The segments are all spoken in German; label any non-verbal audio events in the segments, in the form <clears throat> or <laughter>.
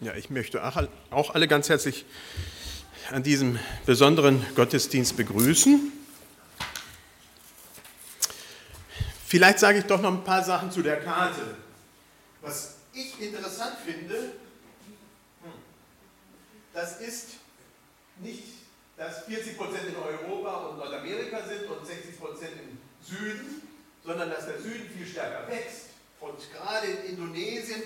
Ja, ich möchte auch alle ganz herzlich an diesem besonderen Gottesdienst begrüßen. Vielleicht sage ich doch noch ein paar Sachen zu der Karte. Was ich interessant finde, hm, das ist nicht, dass 40 Prozent in Europa und Nordamerika sind und 60 Prozent im Süden, sondern dass der Süden viel stärker wächst. Und gerade in Indonesien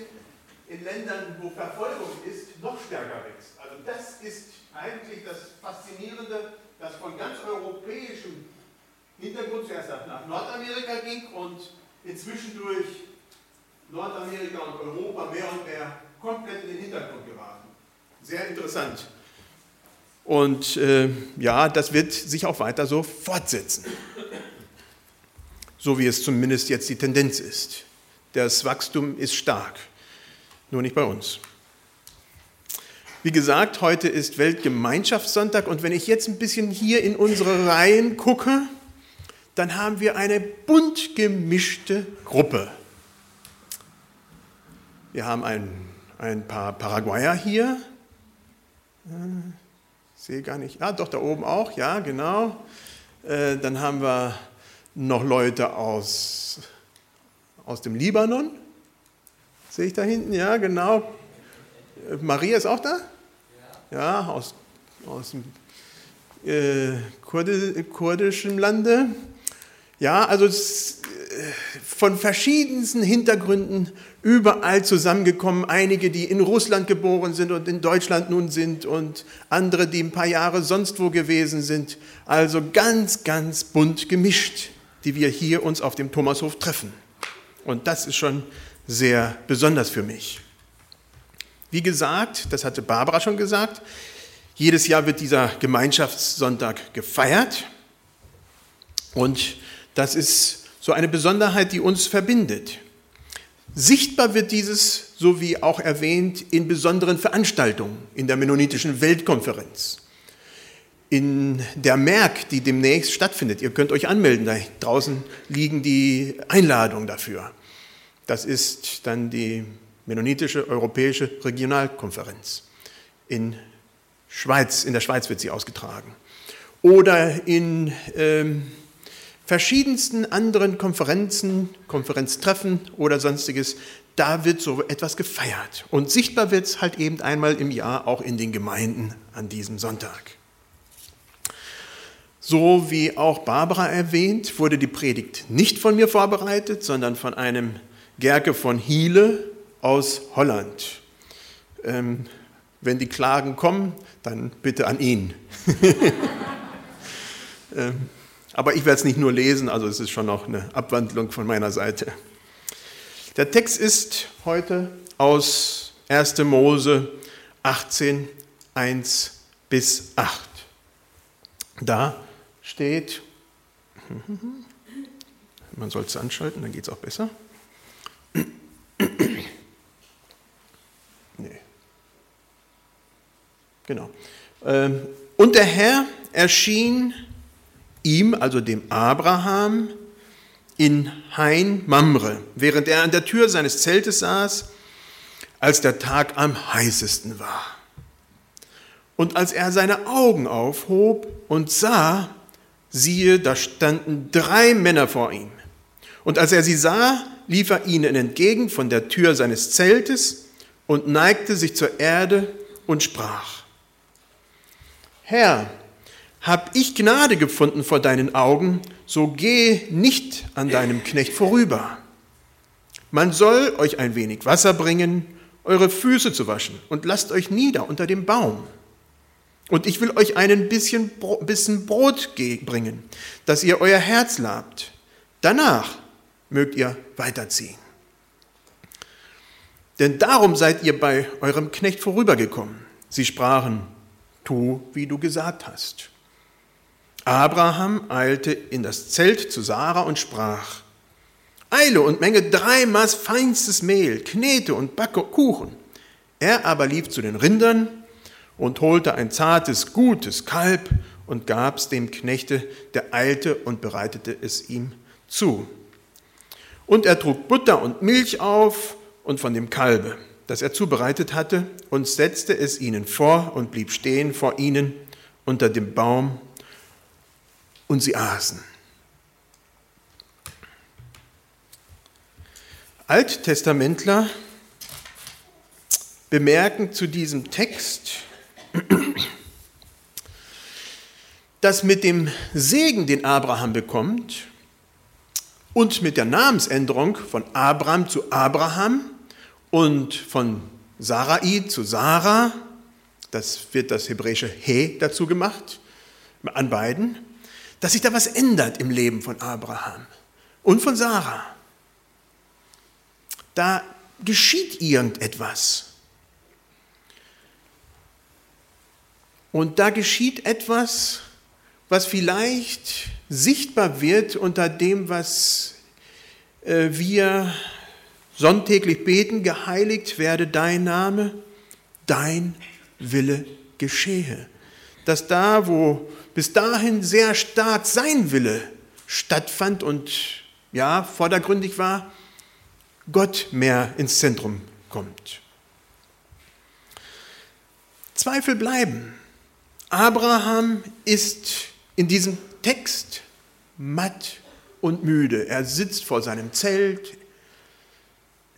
in Ländern, wo Verfolgung ist, noch stärker wächst. Also das ist eigentlich das Faszinierende, dass von ganz europäischem Hintergrund zuerst nach Nordamerika ging und inzwischen durch Nordamerika und Europa mehr und mehr komplett in den Hintergrund geraten. Sehr interessant. Und äh, ja, das wird sich auch weiter so fortsetzen. So wie es zumindest jetzt die Tendenz ist. Das Wachstum ist stark nur nicht bei uns. Wie gesagt, heute ist Weltgemeinschaftssonntag und wenn ich jetzt ein bisschen hier in unsere Reihen gucke, dann haben wir eine bunt gemischte Gruppe. Wir haben ein, ein paar Paraguayer hier. Ich äh, sehe gar nicht. Ah, doch, da oben auch, ja, genau. Äh, dann haben wir noch Leute aus, aus dem Libanon. Sehe ich da hinten? Ja, genau. Maria ist auch da? Ja, aus, aus dem äh, Kurdi, kurdischen Lande. Ja, also von verschiedensten Hintergründen überall zusammengekommen. Einige, die in Russland geboren sind und in Deutschland nun sind und andere, die ein paar Jahre sonst wo gewesen sind. Also ganz, ganz bunt gemischt, die wir hier uns auf dem Thomashof treffen. Und das ist schon sehr besonders für mich. Wie gesagt, das hatte Barbara schon gesagt, jedes Jahr wird dieser Gemeinschaftssonntag gefeiert und das ist so eine Besonderheit, die uns verbindet. Sichtbar wird dieses, so wie auch erwähnt, in besonderen Veranstaltungen in der Mennonitischen Weltkonferenz. In der Merk, die demnächst stattfindet. Ihr könnt euch anmelden, da draußen liegen die Einladungen dafür. Das ist dann die Mennonitische Europäische Regionalkonferenz. In, Schweiz, in der Schweiz wird sie ausgetragen. Oder in ähm, verschiedensten anderen Konferenzen, Konferenztreffen oder sonstiges, da wird so etwas gefeiert. Und sichtbar wird es halt eben einmal im Jahr auch in den Gemeinden an diesem Sonntag. So wie auch Barbara erwähnt, wurde die Predigt nicht von mir vorbereitet, sondern von einem Gerke von Hiele aus Holland. Ähm, wenn die Klagen kommen, dann bitte an ihn. <laughs> ähm, aber ich werde es nicht nur lesen, also es ist schon noch eine Abwandlung von meiner Seite. Der Text ist heute aus 1. Mose 18, 1 bis 8. Da steht, <laughs> man soll es anschalten, dann geht es auch besser. Genau. Ähm, und der Herr erschien ihm, also dem Abraham, in Hain Mamre, während er an der Tür seines Zeltes saß, als der Tag am heißesten war. Und als er seine Augen aufhob und sah, siehe, da standen drei Männer vor ihm. Und als er sie sah, lief er ihnen entgegen von der Tür seines Zeltes und neigte sich zur Erde und sprach, Herr, hab ich Gnade gefunden vor deinen Augen, so geh nicht an deinem Knecht vorüber. Man soll euch ein wenig Wasser bringen, eure Füße zu waschen und lasst euch nieder unter dem Baum. Und ich will euch ein bisschen, bisschen Brot bringen, dass ihr euer Herz labt. Danach mögt ihr weiterziehen. Denn darum seid ihr bei eurem Knecht vorübergekommen. Sie sprachen, tu, wie du gesagt hast. Abraham eilte in das Zelt zu Sarah und sprach, Eile und Menge drei Maß feinstes Mehl, Knete und Backe Kuchen. Er aber lief zu den Rindern und holte ein zartes, gutes Kalb und gab's dem Knechte, der eilte und bereitete es ihm zu. Und er trug Butter und Milch auf und von dem Kalbe. Das er zubereitet hatte, und setzte es ihnen vor und blieb stehen vor ihnen unter dem Baum, und sie aßen. Alttestamentler bemerken zu diesem Text, dass mit dem Segen, den Abraham bekommt, und mit der Namensänderung von Abraham zu Abraham und von Sarai zu Sarah, das wird das hebräische He dazu gemacht, an beiden, dass sich da was ändert im Leben von Abraham und von Sarah. Da geschieht irgendetwas. Und da geschieht etwas, was vielleicht sichtbar wird unter dem, was äh, wir sonntäglich beten, geheiligt werde dein Name, dein Wille geschehe. Dass da, wo bis dahin sehr stark sein Wille stattfand und ja, vordergründig war, Gott mehr ins Zentrum kommt. Zweifel bleiben. Abraham ist in diesem Text matt und müde. Er sitzt vor seinem Zelt.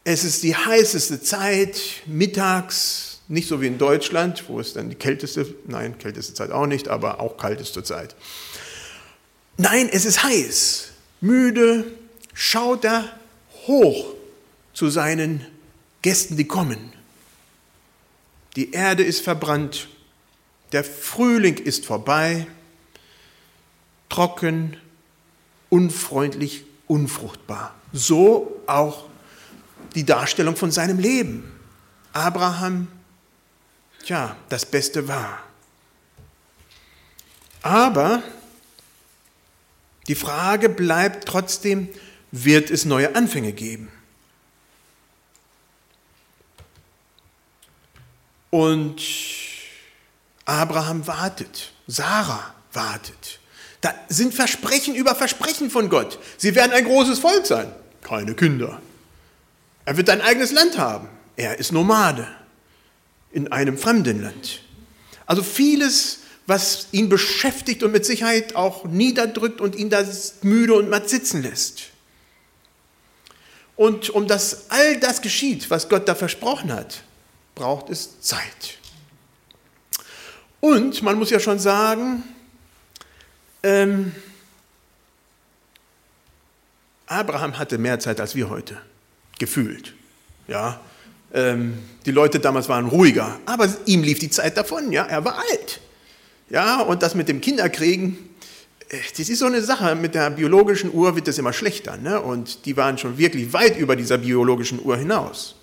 Es ist die heißeste Zeit, mittags, nicht so wie in Deutschland, wo es dann die kälteste, nein, kälteste Zeit auch nicht, aber auch kalteste Zeit. Nein, es ist heiß. Müde schaut er hoch zu seinen Gästen, die kommen. Die Erde ist verbrannt, der Frühling ist vorbei, trocken, unfreundlich, unfruchtbar. So auch die Darstellung von seinem Leben. Abraham, tja, das Beste war. Aber die Frage bleibt trotzdem, wird es neue Anfänge geben? Und Abraham wartet, Sarah wartet. Da sind Versprechen über Versprechen von Gott. Sie werden ein großes Volk sein, keine Kinder. Er wird ein eigenes Land haben. Er ist Nomade in einem fremden Land. Also vieles, was ihn beschäftigt und mit Sicherheit auch niederdrückt und ihn da müde und matt sitzen lässt. Und um dass all das geschieht, was Gott da versprochen hat, braucht es Zeit. Und man muss ja schon sagen, ähm, Abraham hatte mehr Zeit als wir heute, gefühlt. Ja, ähm, die Leute damals waren ruhiger, aber ihm lief die Zeit davon. Ja, er war alt. Ja, und das mit dem Kinderkriegen, äh, das ist so eine Sache. Mit der biologischen Uhr wird das immer schlechter. Ne? Und die waren schon wirklich weit über dieser biologischen Uhr hinaus.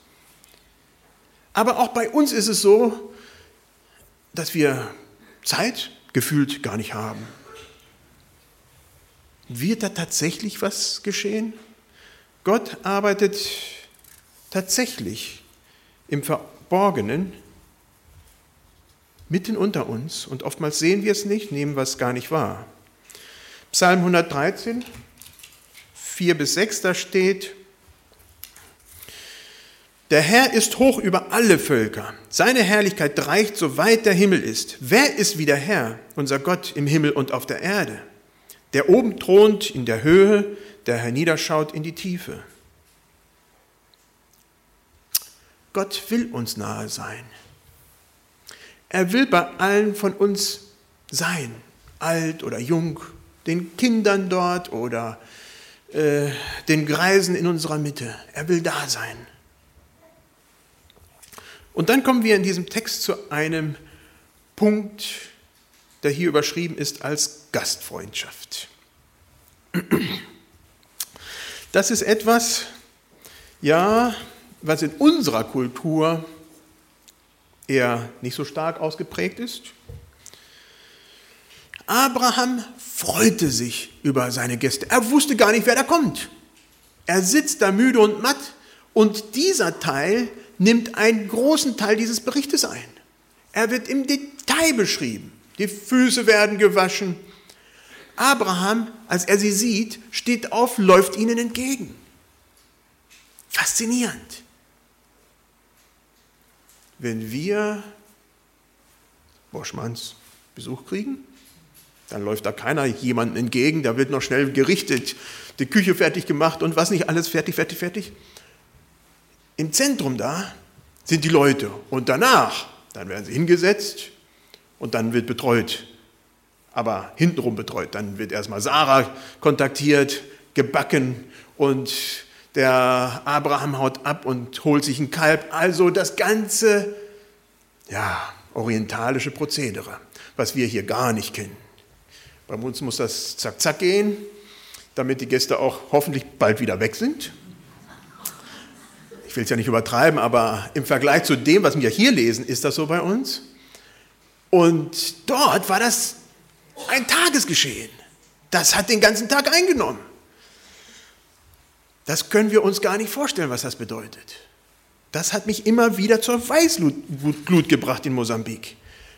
Aber auch bei uns ist es so, dass wir Zeit gefühlt gar nicht haben. Wird da tatsächlich was geschehen? Gott arbeitet tatsächlich im Verborgenen mitten unter uns und oftmals sehen wir es nicht, nehmen wir es gar nicht wahr. Psalm 113, 4 bis 6, da steht, der Herr ist hoch über alle Völker. Seine Herrlichkeit reicht, so weit der Himmel ist. Wer ist wie der Herr, unser Gott im Himmel und auf der Erde? Der oben thront in der Höhe, der herniederschaut in die Tiefe. Gott will uns nahe sein. Er will bei allen von uns sein, alt oder jung, den Kindern dort oder äh, den Greisen in unserer Mitte. Er will da sein. Und dann kommen wir in diesem Text zu einem Punkt, der hier überschrieben ist als Gastfreundschaft. Das ist etwas, ja, was in unserer Kultur eher nicht so stark ausgeprägt ist. Abraham freute sich über seine Gäste. Er wusste gar nicht, wer da kommt. Er sitzt da müde und matt und dieser Teil nimmt einen großen Teil dieses Berichtes ein. Er wird im Detail beschrieben. Die Füße werden gewaschen. Abraham, als er sie sieht, steht auf, läuft ihnen entgegen. Faszinierend. wenn wir Boschmanns Besuch kriegen, dann läuft da keiner jemandem entgegen, da wird noch schnell gerichtet, die Küche fertig gemacht und was nicht alles fertig, fertig, fertig. Im Zentrum da sind die Leute und danach, dann werden sie hingesetzt und dann wird betreut, aber hintenrum betreut. Dann wird erstmal Sarah kontaktiert, gebacken und der Abraham haut ab und holt sich ein Kalb. Also das ganze, ja, orientalische Prozedere, was wir hier gar nicht kennen. Bei uns muss das zack, zack gehen, damit die Gäste auch hoffentlich bald wieder weg sind. Ich will es ja nicht übertreiben, aber im Vergleich zu dem, was wir hier lesen, ist das so bei uns. Und dort war das ein Tagesgeschehen. Das hat den ganzen Tag eingenommen. Das können wir uns gar nicht vorstellen, was das bedeutet. Das hat mich immer wieder zur Weißglut gebracht in Mosambik.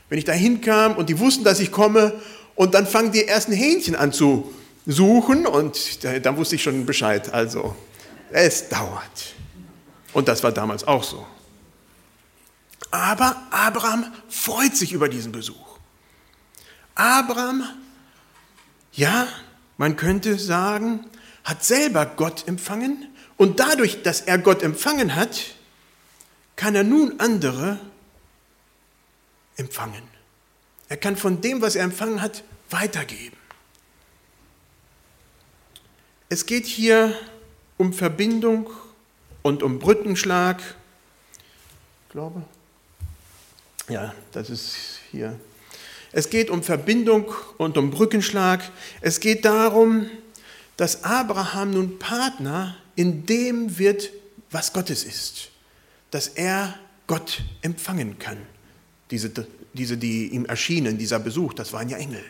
Wenn ich da hinkam und die wussten, dass ich komme und dann fangen die ersten Hähnchen an zu suchen und dann wusste ich schon Bescheid. Also, es dauert. Und das war damals auch so. Aber Abraham freut sich über diesen Besuch. Abraham, ja, man könnte sagen, hat selber Gott empfangen und dadurch, dass er Gott empfangen hat, kann er nun andere empfangen. Er kann von dem, was er empfangen hat, weitergeben. Es geht hier um Verbindung und um Brückenschlag. Ich glaube, ja, das ist hier. Es geht um Verbindung und um Brückenschlag. Es geht darum, dass Abraham nun Partner in dem wird, was Gottes ist. Dass er Gott empfangen kann. Diese, diese, die ihm erschienen, dieser Besuch, das waren ja Engel.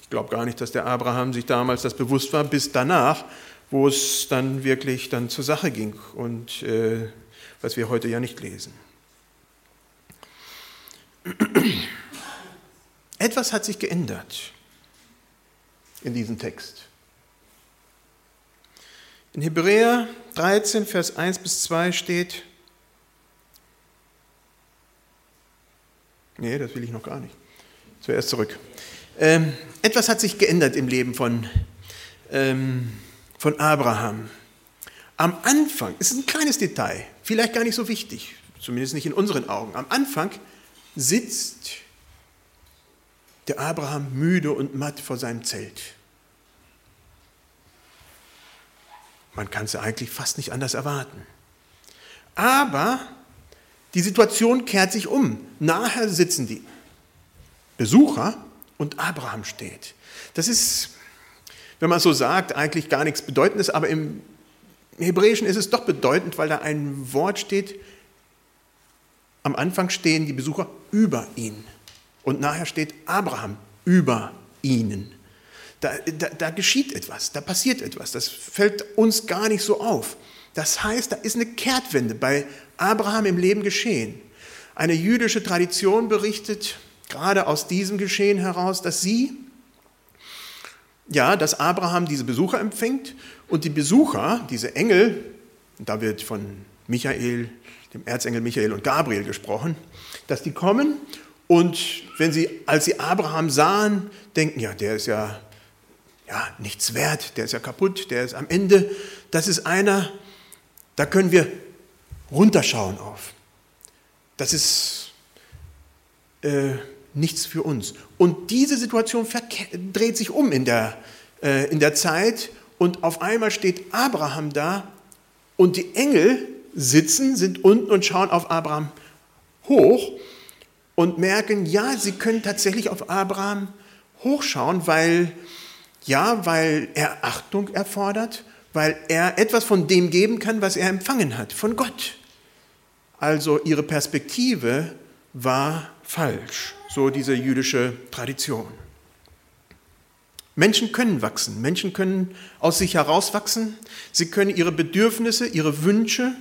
Ich glaube gar nicht, dass der Abraham sich damals das bewusst war, bis danach, wo es dann wirklich dann zur Sache ging und äh, was wir heute ja nicht lesen. Etwas hat sich geändert in diesem Text. In Hebräer 13, Vers 1 bis 2 steht, nee, das will ich noch gar nicht, zuerst zurück. Ähm, etwas hat sich geändert im Leben von, ähm, von Abraham. Am Anfang, es ist ein kleines Detail, vielleicht gar nicht so wichtig, zumindest nicht in unseren Augen. Am Anfang sitzt der Abraham müde und matt vor seinem Zelt. Man kann es eigentlich fast nicht anders erwarten. Aber die Situation kehrt sich um. Nachher sitzen die Besucher und Abraham steht. Das ist, wenn man so sagt, eigentlich gar nichts Bedeutendes, aber im Hebräischen ist es doch bedeutend, weil da ein Wort steht, am Anfang stehen die Besucher über ihn und nachher steht Abraham über ihnen. Da, da, da, geschieht etwas, da passiert etwas, das fällt uns gar nicht so auf. Das heißt, da ist eine Kehrtwende bei Abraham im Leben geschehen. Eine jüdische Tradition berichtet, gerade aus diesem Geschehen heraus, dass sie, ja, dass Abraham diese Besucher empfängt und die Besucher, diese Engel, da wird von Michael, dem Erzengel Michael und Gabriel gesprochen, dass die kommen und wenn sie, als sie Abraham sahen, denken, ja, der ist ja, ja nichts wert, der ist ja kaputt, der ist am Ende. Das ist einer, da können wir runterschauen auf. Das ist äh, nichts für uns. Und diese Situation dreht sich um in der, äh, in der Zeit und auf einmal steht Abraham da und die Engel sitzen, sind unten und schauen auf Abraham hoch und merken, ja, sie können tatsächlich auf Abraham hochschauen, weil, ja, weil er Achtung erfordert, weil er etwas von dem geben kann, was er empfangen hat, von Gott. Also ihre Perspektive war falsch, so diese jüdische Tradition. Menschen können wachsen, Menschen können aus sich herauswachsen, sie können ihre Bedürfnisse, ihre Wünsche,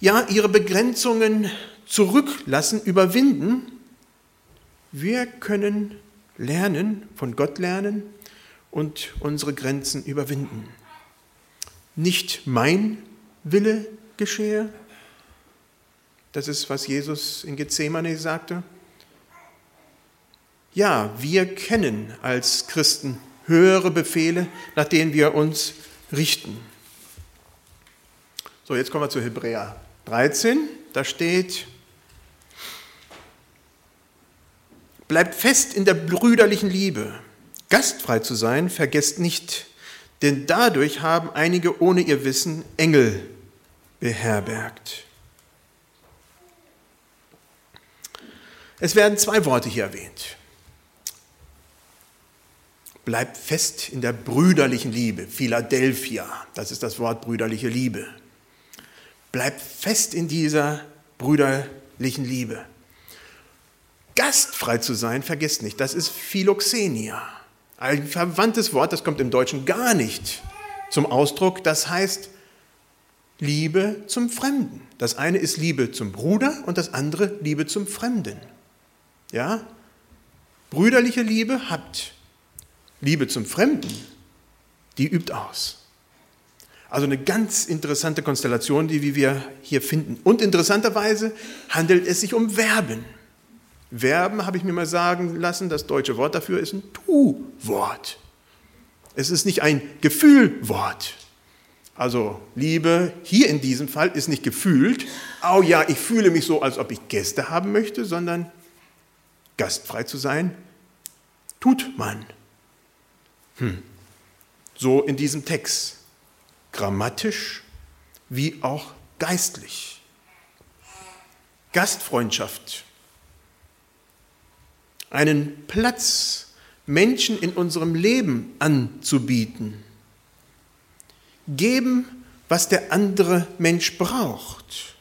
ja, ihre Begrenzungen zurücklassen, überwinden. Wir können lernen, von Gott lernen und unsere Grenzen überwinden. Nicht mein Wille geschehe, Das ist, was Jesus in Gethsemane sagte. Ja, wir kennen als Christen höhere Befehle, nach denen wir uns richten. So, jetzt kommen wir zu Hebräer 13. Da steht, bleibt fest in der brüderlichen Liebe. Gastfrei zu sein, vergesst nicht, denn dadurch haben einige ohne ihr Wissen Engel beherbergt. Es werden zwei Worte hier erwähnt. Bleibt fest in der brüderlichen Liebe, Philadelphia, das ist das Wort brüderliche Liebe. Bleibt fest in dieser brüderlichen Liebe. Gastfrei zu sein, vergesst nicht, das ist Philoxenia. Ein verwandtes Wort, das kommt im Deutschen gar nicht zum Ausdruck. Das heißt Liebe zum Fremden. Das eine ist Liebe zum Bruder und das andere Liebe zum Fremden. Ja? Brüderliche Liebe habt. Liebe zum Fremden, die übt aus. Also eine ganz interessante Konstellation, die wir hier finden. Und interessanterweise handelt es sich um Verben. Verben, habe ich mir mal sagen lassen, das deutsche Wort dafür ist ein Tu-Wort. Es ist nicht ein Gefühlwort. Also Liebe hier in diesem Fall ist nicht gefühlt, oh ja, ich fühle mich so, als ob ich Gäste haben möchte, sondern gastfrei zu sein, tut man. Hm. So in diesem Text, grammatisch wie auch geistlich. Gastfreundschaft einen Platz Menschen in unserem Leben anzubieten. Geben, was der andere Mensch braucht.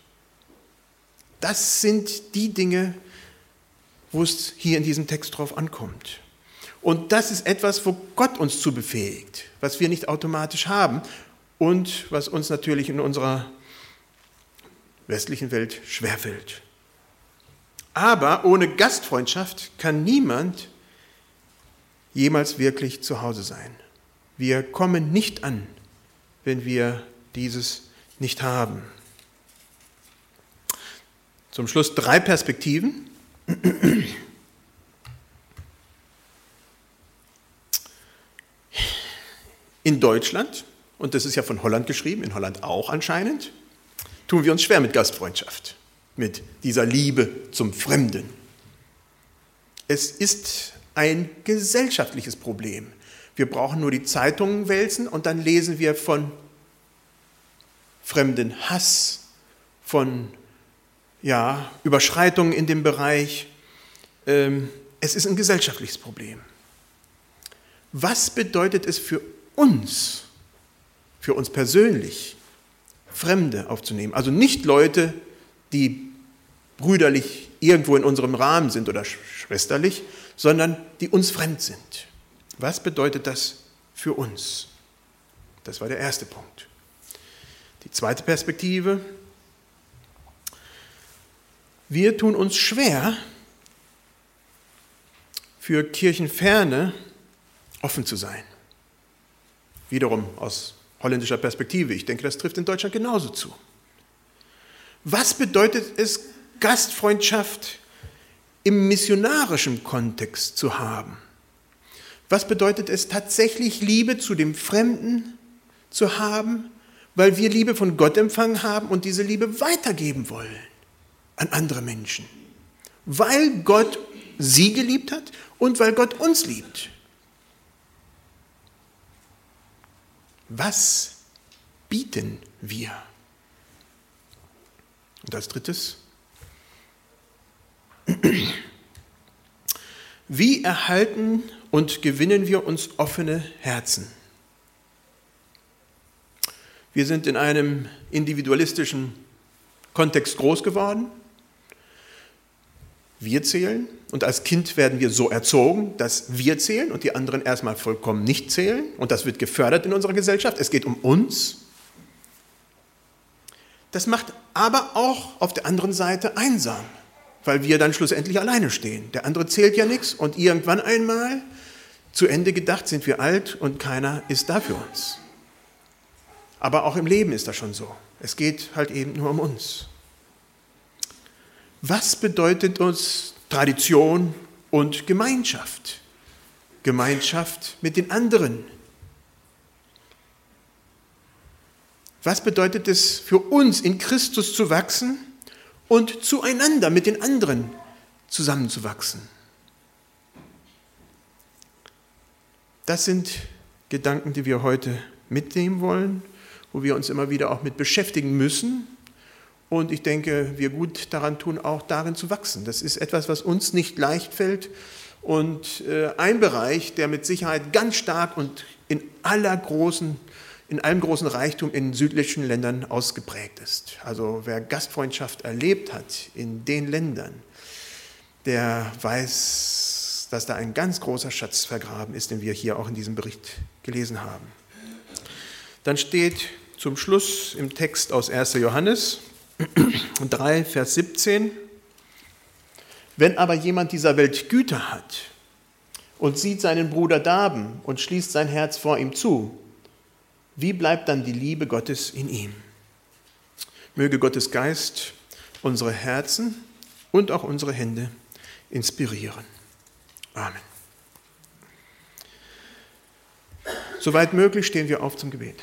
Das sind die Dinge, wo es hier in diesem Text drauf ankommt. Und das ist etwas, wo Gott uns zu befähigt, was wir nicht automatisch haben und was uns natürlich in unserer westlichen Welt schwerfällt. Aber ohne Gastfreundschaft kann niemand jemals wirklich zu Hause sein. Wir kommen nicht an, wenn wir dieses nicht haben. Zum Schluss drei Perspektiven. In Deutschland, und das ist ja von Holland geschrieben, in Holland auch anscheinend, tun wir uns schwer mit Gastfreundschaft mit dieser Liebe zum Fremden. Es ist ein gesellschaftliches Problem. Wir brauchen nur die Zeitungen wälzen und dann lesen wir von fremden Hass, von ja, Überschreitungen in dem Bereich. Ähm, es ist ein gesellschaftliches Problem. Was bedeutet es für uns, für uns persönlich, Fremde aufzunehmen? Also nicht Leute, die brüderlich irgendwo in unserem Rahmen sind oder schwesterlich, sondern die uns fremd sind. Was bedeutet das für uns? Das war der erste Punkt. Die zweite Perspektive. Wir tun uns schwer, für Kirchenferne offen zu sein. Wiederum aus holländischer Perspektive. Ich denke, das trifft in Deutschland genauso zu. Was bedeutet es, Gastfreundschaft im missionarischen Kontext zu haben? Was bedeutet es tatsächlich, Liebe zu dem Fremden zu haben, weil wir Liebe von Gott empfangen haben und diese Liebe weitergeben wollen an andere Menschen? Weil Gott sie geliebt hat und weil Gott uns liebt. Was bieten wir? Und als drittes, <clears throat> wie erhalten und gewinnen wir uns offene Herzen? Wir sind in einem individualistischen Kontext groß geworden. Wir zählen und als Kind werden wir so erzogen, dass wir zählen und die anderen erstmal vollkommen nicht zählen und das wird gefördert in unserer Gesellschaft. Es geht um uns. Das macht aber auch auf der anderen Seite einsam, weil wir dann schlussendlich alleine stehen. Der andere zählt ja nichts und irgendwann einmal, zu Ende gedacht, sind wir alt und keiner ist da für uns. Aber auch im Leben ist das schon so. Es geht halt eben nur um uns. Was bedeutet uns Tradition und Gemeinschaft? Gemeinschaft mit den anderen. Was bedeutet es für uns, in Christus zu wachsen und zueinander mit den anderen zusammenzuwachsen? Das sind Gedanken, die wir heute mitnehmen wollen, wo wir uns immer wieder auch mit beschäftigen müssen. Und ich denke, wir gut daran tun, auch darin zu wachsen. Das ist etwas, was uns nicht leicht fällt und äh, ein Bereich, der mit Sicherheit ganz stark und in aller großen in allem großen Reichtum in südlichen Ländern ausgeprägt ist. Also wer Gastfreundschaft erlebt hat in den Ländern, der weiß, dass da ein ganz großer Schatz vergraben ist, den wir hier auch in diesem Bericht gelesen haben. Dann steht zum Schluss im Text aus 1. Johannes 3, Vers 17, wenn aber jemand dieser Welt Güter hat und sieht seinen Bruder darben und schließt sein Herz vor ihm zu, wie bleibt dann die Liebe Gottes in ihm? Möge Gottes Geist unsere Herzen und auch unsere Hände inspirieren. Amen. Soweit möglich stehen wir auf zum Gebet.